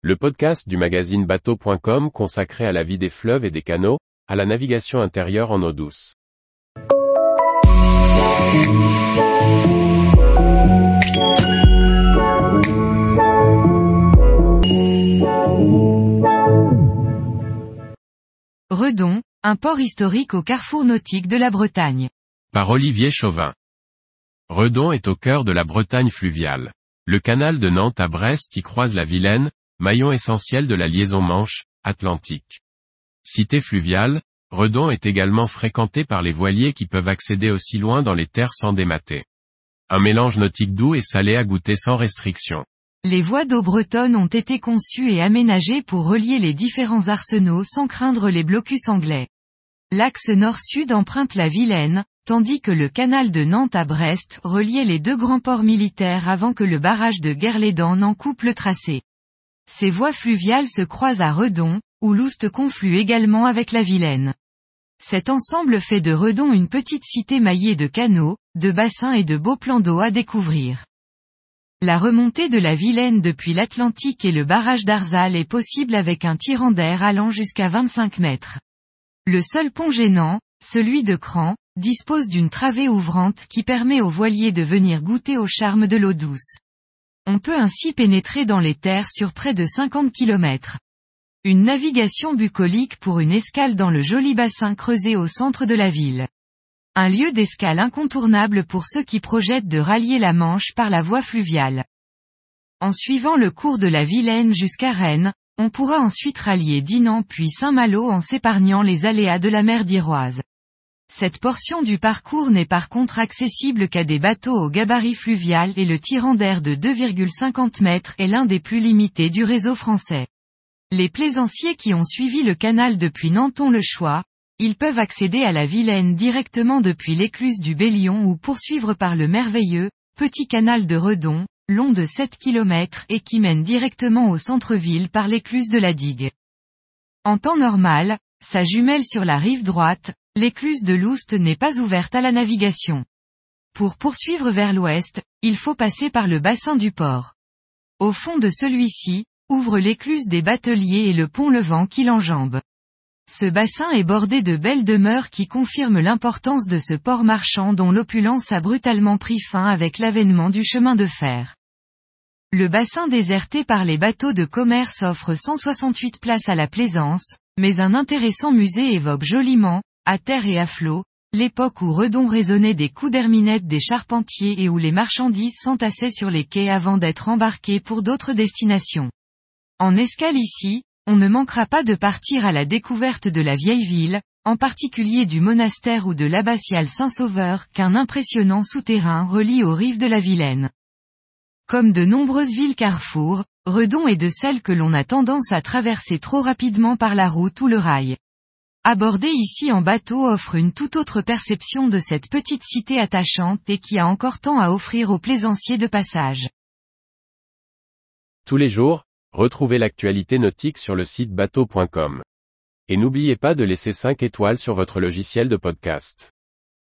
le podcast du magazine bateau.com consacré à la vie des fleuves et des canaux, à la navigation intérieure en eau douce. Redon, un port historique au carrefour nautique de la Bretagne. Par Olivier Chauvin. Redon est au cœur de la Bretagne fluviale. Le canal de Nantes à Brest y croise la Vilaine, maillon essentiel de la liaison Manche-Atlantique. Cité fluviale, Redon est également fréquenté par les voiliers qui peuvent accéder aussi loin dans les terres sans démater. Un mélange nautique doux et salé à goûter sans restriction. Les voies d'eau bretonnes ont été conçues et aménagées pour relier les différents arsenaux sans craindre les blocus anglais. L'axe nord-sud emprunte la Vilaine, tandis que le canal de Nantes à Brest reliait les deux grands ports militaires avant que le barrage de Guerlédan n'en coupe le tracé. Ces voies fluviales se croisent à Redon, où l'Oust conflue également avec la Vilaine. Cet ensemble fait de Redon une petite cité maillée de canaux, de bassins et de beaux plans d'eau à découvrir. La remontée de la Vilaine depuis l'Atlantique et le barrage d'Arzal est possible avec un tirant d'air allant jusqu'à 25 mètres. Le seul pont gênant, celui de Cran, dispose d'une travée ouvrante qui permet aux voiliers de venir goûter au charme de l'eau douce. On peut ainsi pénétrer dans les terres sur près de 50 km. Une navigation bucolique pour une escale dans le joli bassin creusé au centre de la ville. Un lieu d'escale incontournable pour ceux qui projettent de rallier la Manche par la voie fluviale. En suivant le cours de la Vilaine jusqu'à Rennes, on pourra ensuite rallier Dinan puis Saint-Malo en s'épargnant les aléas de la mer d'Iroise. Cette portion du parcours n'est par contre accessible qu'à des bateaux au gabarit fluvial et le tirant d'air de 2,50 mètres est l'un des plus limités du réseau français. Les plaisanciers qui ont suivi le canal depuis Nanton le choix, ils peuvent accéder à la Vilaine directement depuis l'écluse du Bélion ou poursuivre par le merveilleux, petit canal de Redon, long de 7 km et qui mène directement au centre-ville par l'écluse de la digue. En temps normal, sa jumelle sur la rive droite, l'écluse de l'Oust n'est pas ouverte à la navigation. Pour poursuivre vers l'ouest, il faut passer par le bassin du port. Au fond de celui-ci, ouvre l'écluse des bateliers et le pont Levant qui l'enjambe. Ce bassin est bordé de belles demeures qui confirment l'importance de ce port marchand dont l'opulence a brutalement pris fin avec l'avènement du chemin de fer. Le bassin déserté par les bateaux de commerce offre 168 places à la plaisance, mais un intéressant musée évoque joliment, à terre et à flot, l'époque où Redon résonnait des coups d'herminette des charpentiers et où les marchandises s'entassaient sur les quais avant d'être embarquées pour d'autres destinations. En escale ici, on ne manquera pas de partir à la découverte de la vieille ville, en particulier du monastère ou de l'abbatiale Saint-Sauveur qu'un impressionnant souterrain relie aux rives de la Vilaine. Comme de nombreuses villes carrefour, Redon est de celles que l'on a tendance à traverser trop rapidement par la route ou le rail. Aborder ici en bateau offre une toute autre perception de cette petite cité attachante et qui a encore tant à offrir aux plaisanciers de passage. Tous les jours, retrouvez l'actualité nautique sur le site bateau.com. Et n'oubliez pas de laisser 5 étoiles sur votre logiciel de podcast.